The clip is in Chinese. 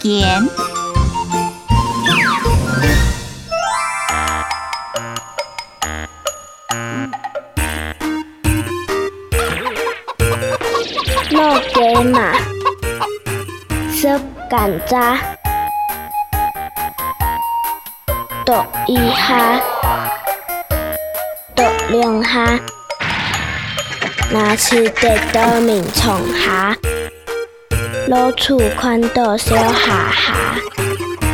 田。落给马，色干渣，剁一下，剁两下，拿起得到面冲下，老厝宽度小下下。